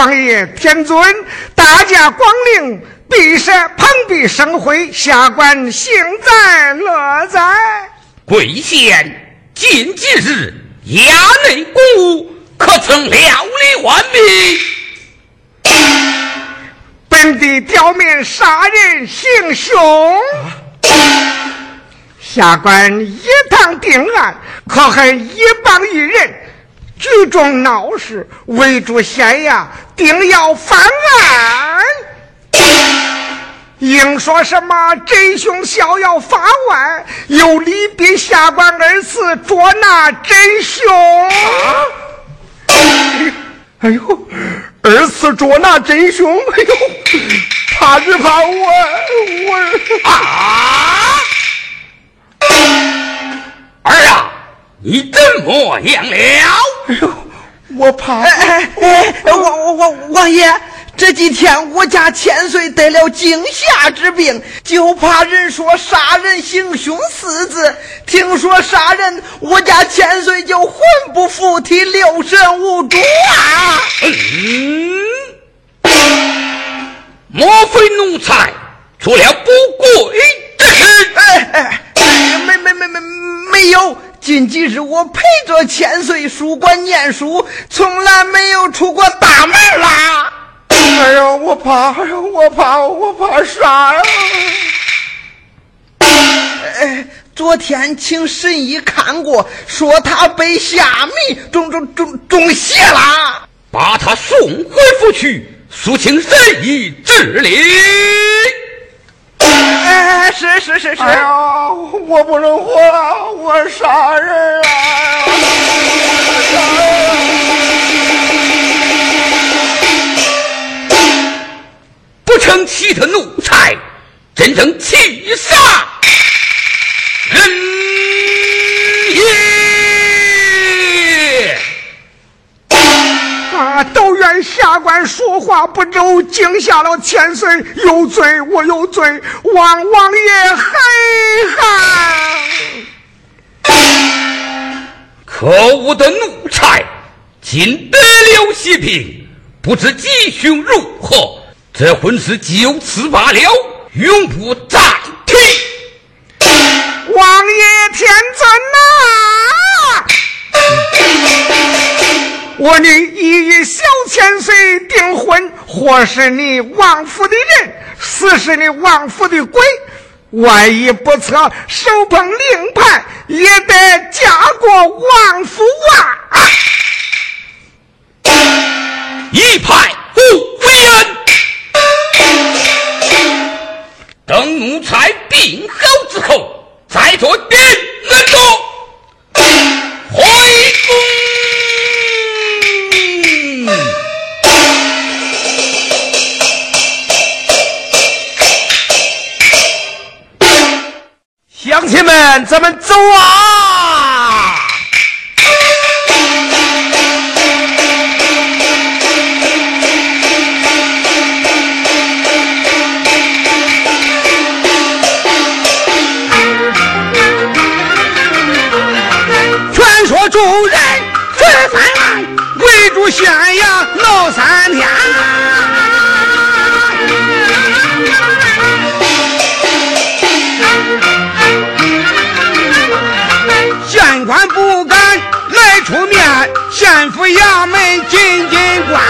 王爷天尊，大驾光临，必设蓬荜生辉，下官幸在乐在。贵县近几日衙内公务，可曾料理完毕？本地刁民杀人行凶，下官一堂定案，可恨一帮一人。聚众闹事，围住县衙，定要翻案。硬说什么真凶逍遥法外，又离别下官二次捉拿真凶。哎呦，二次捉拿真凶，哎呦，怕是怕我我啊！儿啊！你怎么样了？哎呦，我怕！哎哎哎，王王王王爷，这几天我家千岁得了惊吓之病，就怕人说杀人行凶四字。听说杀人，我家千岁就魂不附体，六神无主啊！嗯，莫非奴才做了不轨之事？哎哎哎，没没没没没有。近几日我陪着千岁书馆念书，从来没有出过大门啦。哎呦，我怕，哎呦，我怕，我怕啥呀？哎，昨天请神医看过，说他被下迷，中中中中邪啦，把他送回府去，速请神医治理。哎，是是是是！哎呀，我不能活了，我杀人了！不成器的奴才，真正气杀官说话不周，惊吓了千岁，有罪我有罪，望王爷海涵。可恶的奴才，竟得了血病，不知吉凶如何，这婚事就此罢了，永不再提。王爷天尊呐！我女已与小千岁订婚，或是你王府的人，死是你王府的鬼，万一不测，手捧令牌，也得嫁过王府啊！一派不冤，等奴才病好之后，再做定咱们走啊！县府衙门进进关。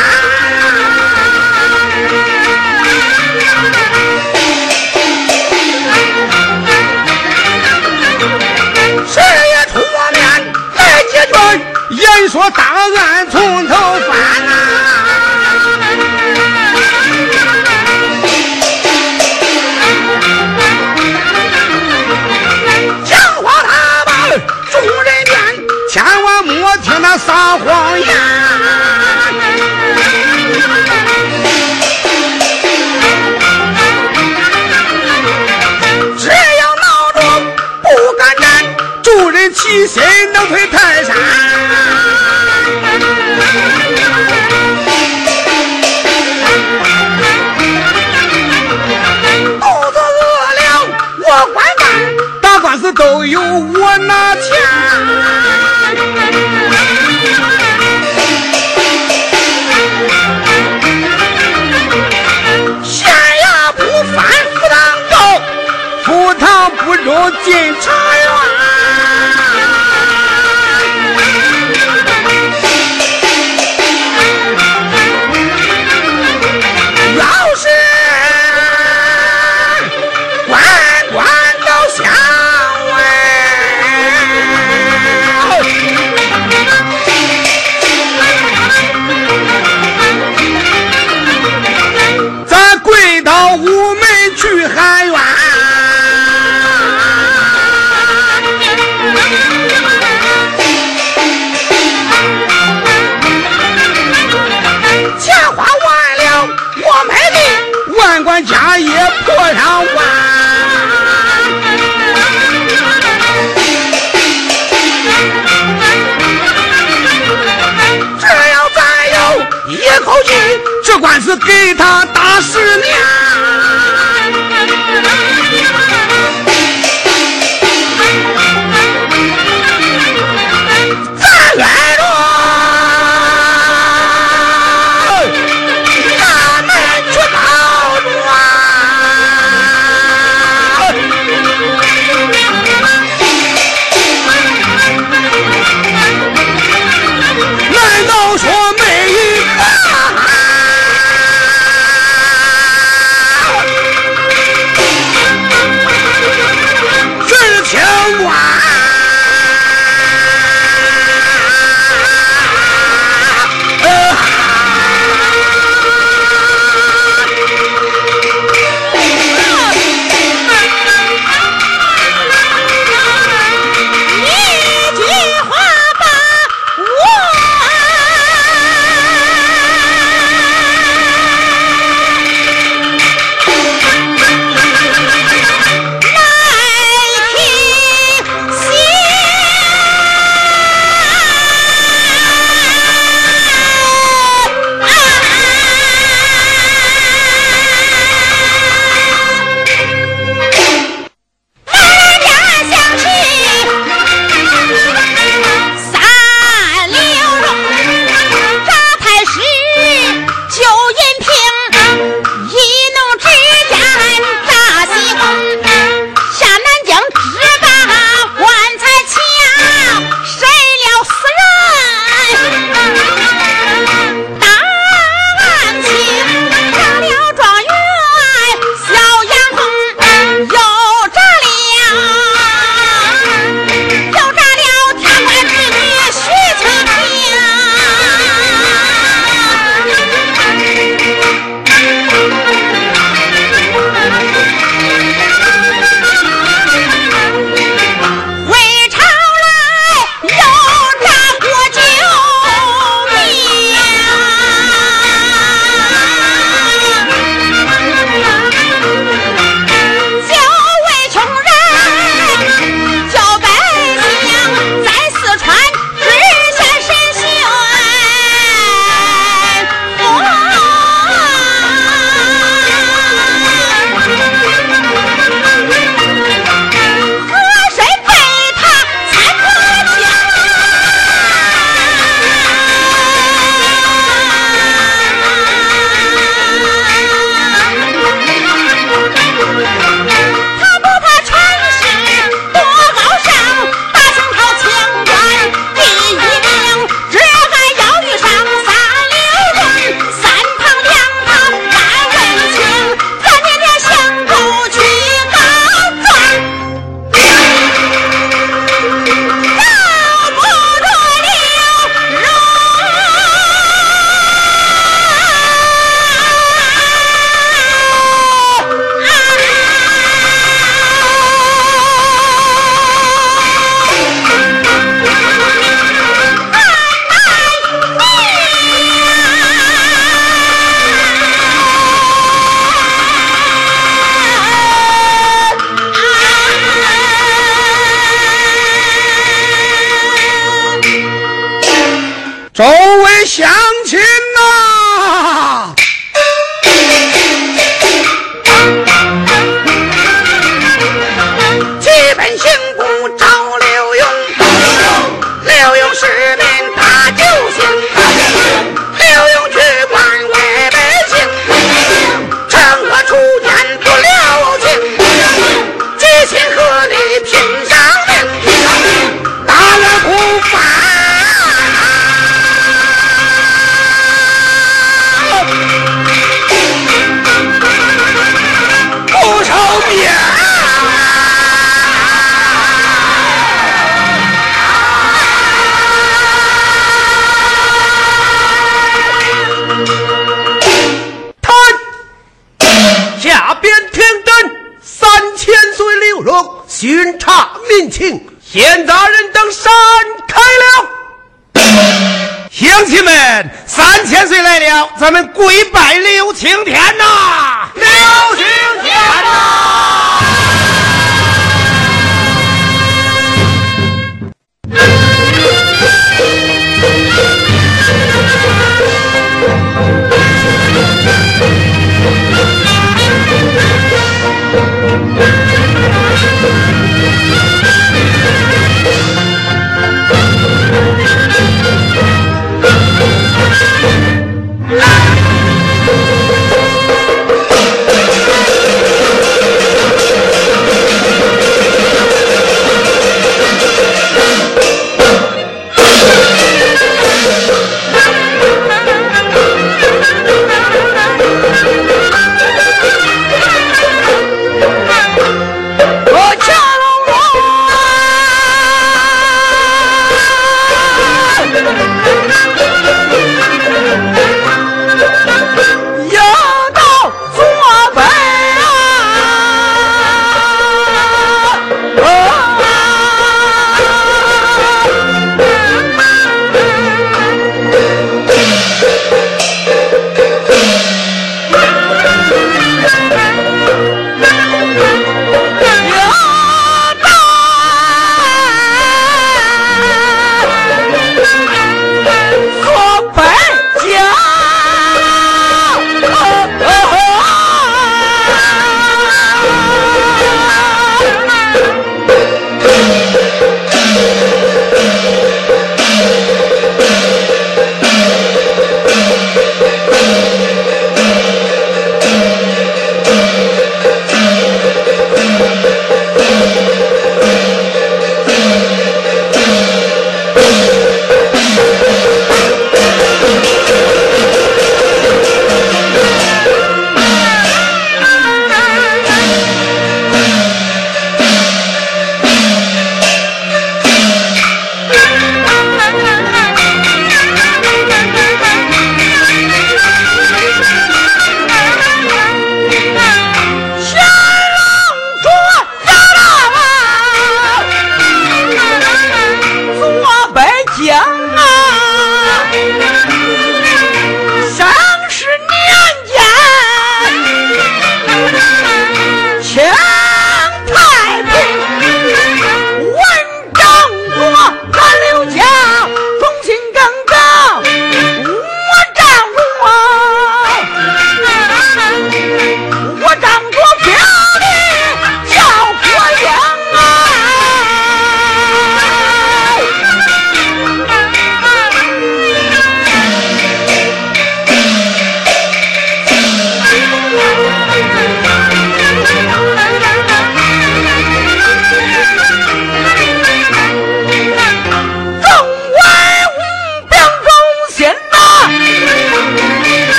谁也出面来解决，言说大案从头翻呐、只要闹着不敢站，众人齐心能推泰山。肚子饿了我管饭，打官司都有我拿钱。警察官司给他打十年。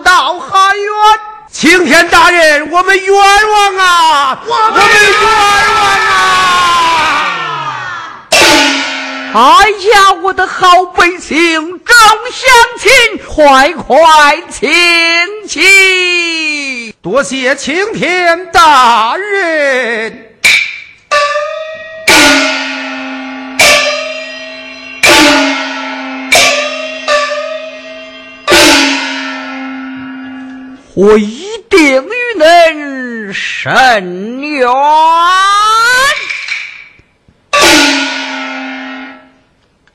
旁，拦道喊冤。青天大人，我们冤枉啊！我们冤枉啊！哎呀，我的好百姓，众乡亲，快快请起！多谢青天大人。我一定与恁伸冤。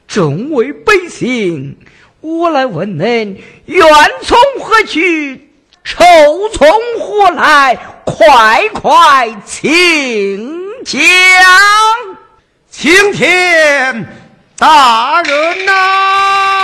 众位百姓，我来问恁，冤从何去？仇从何来？快快请讲！青天大人呐！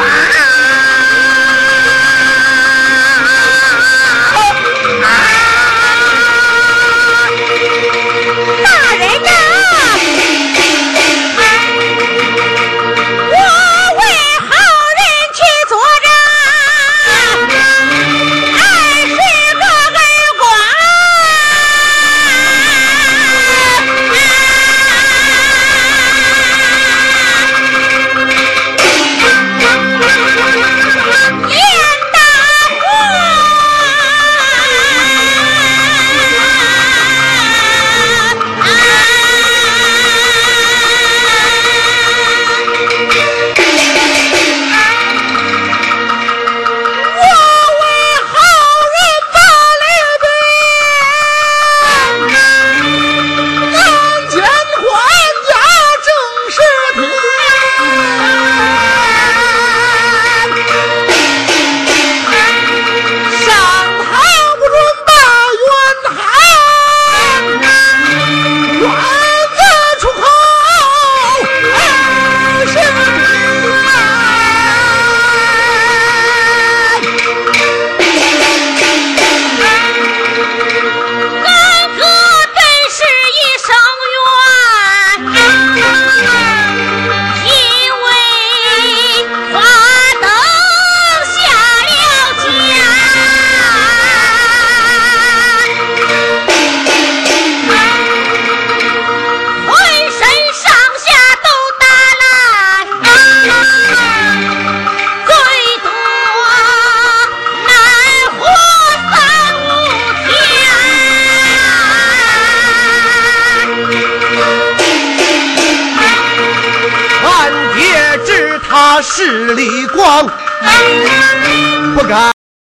Ah!